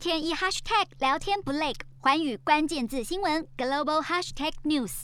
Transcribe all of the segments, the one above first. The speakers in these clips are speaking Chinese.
天一 hashtag 聊天不累，环宇关键字新闻 global hashtag news。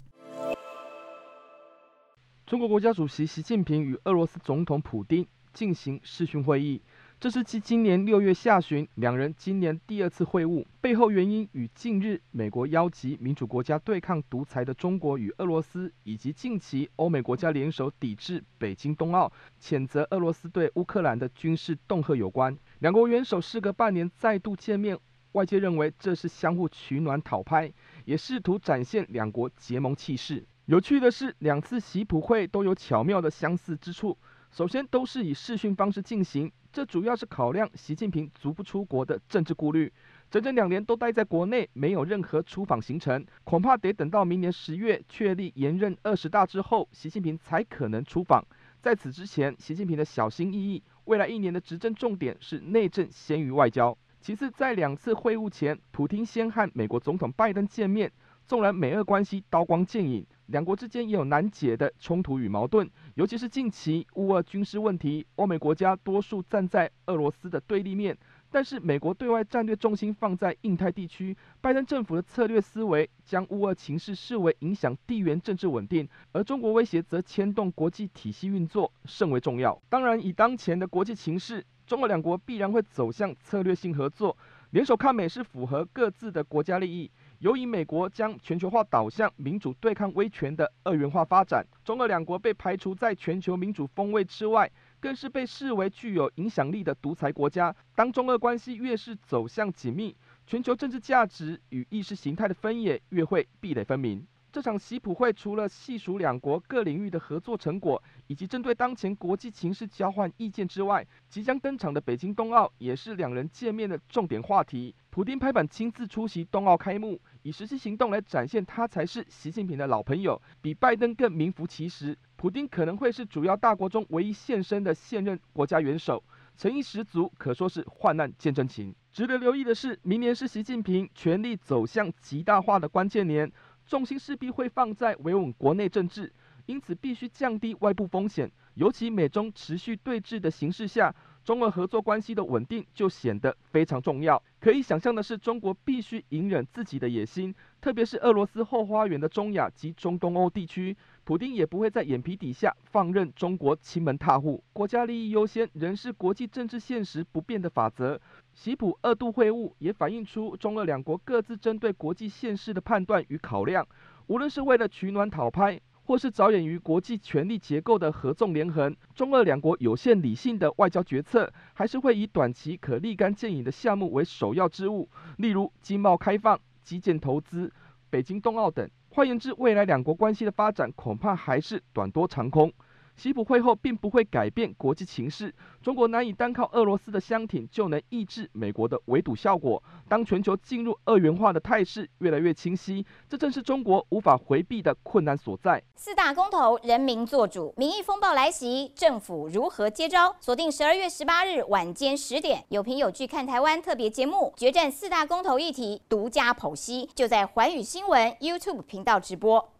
中国国家主席习近平与俄罗斯总统普京进行视讯会议。这是继今年六月下旬两人今年第二次会晤，背后原因与近日美国邀集民主国家对抗独裁的中国与俄罗斯，以及近期欧美国家联手抵制北京冬奥、谴责俄罗斯对乌克兰的军事恫吓有关。两国元首事隔半年再度见面，外界认为这是相互取暖讨拍，也试图展现两国结盟气势。有趣的是，两次习普会都有巧妙的相似之处。首先，都是以视讯方式进行。这主要是考量习近平足不出国的政治顾虑，整整两年都待在国内，没有任何出访行程，恐怕得等到明年十月确立延任二十大之后，习近平才可能出访。在此之前，习近平的小心翼翼，未来一年的执政重点是内政先于外交。其次，在两次会晤前，普丁先和美国总统拜登见面。纵然美俄关系刀光剑影，两国之间也有难解的冲突与矛盾，尤其是近期乌俄军事问题，欧美国家多数站在俄罗斯的对立面。但是美国对外战略重心放在印太地区，拜登政府的策略思维将乌俄情势视为影响地缘政治稳定，而中国威胁则牵动国际体系运作，甚为重要。当然，以当前的国际情势，中俄两国必然会走向策略性合作，联手抗美是符合各自的国家利益。由于美国将全球化导向民主对抗威权的二元化发展，中俄两国被排除在全球民主风位之外，更是被视为具有影响力的独裁国家。当中俄关系越是走向紧密，全球政治价值与意识形态的分野越会壁垒分明。这场习普会除了细数两国各领域的合作成果，以及针对当前国际情势交换意见之外，即将登场的北京冬奥也是两人见面的重点话题。普丁拍板亲自出席冬奥开幕，以实际行动来展现他才是习近平的老朋友，比拜登更名副其实。普丁可能会是主要大国中唯一现身的现任国家元首，诚意十足，可说是患难见真情。值得留意的是，明年是习近平权力走向极大化的关键年。重心势必会放在维稳国内政治，因此必须降低外部风险。尤其美中持续对峙的形势下，中俄合作关系的稳定就显得非常重要。可以想象的是，中国必须隐忍自己的野心，特别是俄罗斯后花园的中亚及中东欧地区，普丁也不会在眼皮底下放任中国欺门踏户。国家利益优先仍是国际政治现实不变的法则。习普二度会晤也反映出中俄两国各自针对国际现实的判断与考量，无论是为了取暖讨拍。或是着眼于国际权力结构的合纵连横，中俄两国有限理性的外交决策，还是会以短期可立竿见影的项目为首要之务，例如经贸开放、基建投资、北京冬奥等。换言之，未来两国关系的发展恐怕还是短多长空。习普会后并不会改变国际情势，中国难以单靠俄罗斯的相挺就能抑制美国的围堵效果。当全球进入二元化的态势越来越清晰，这正是中国无法回避的困难所在。四大公投，人民做主，民意风暴来袭，政府如何接招？锁定十二月十八日晚间十点，有凭有据看台湾特别节目，决战四大公投议题，独家剖析，就在环宇新闻 YouTube 频道直播。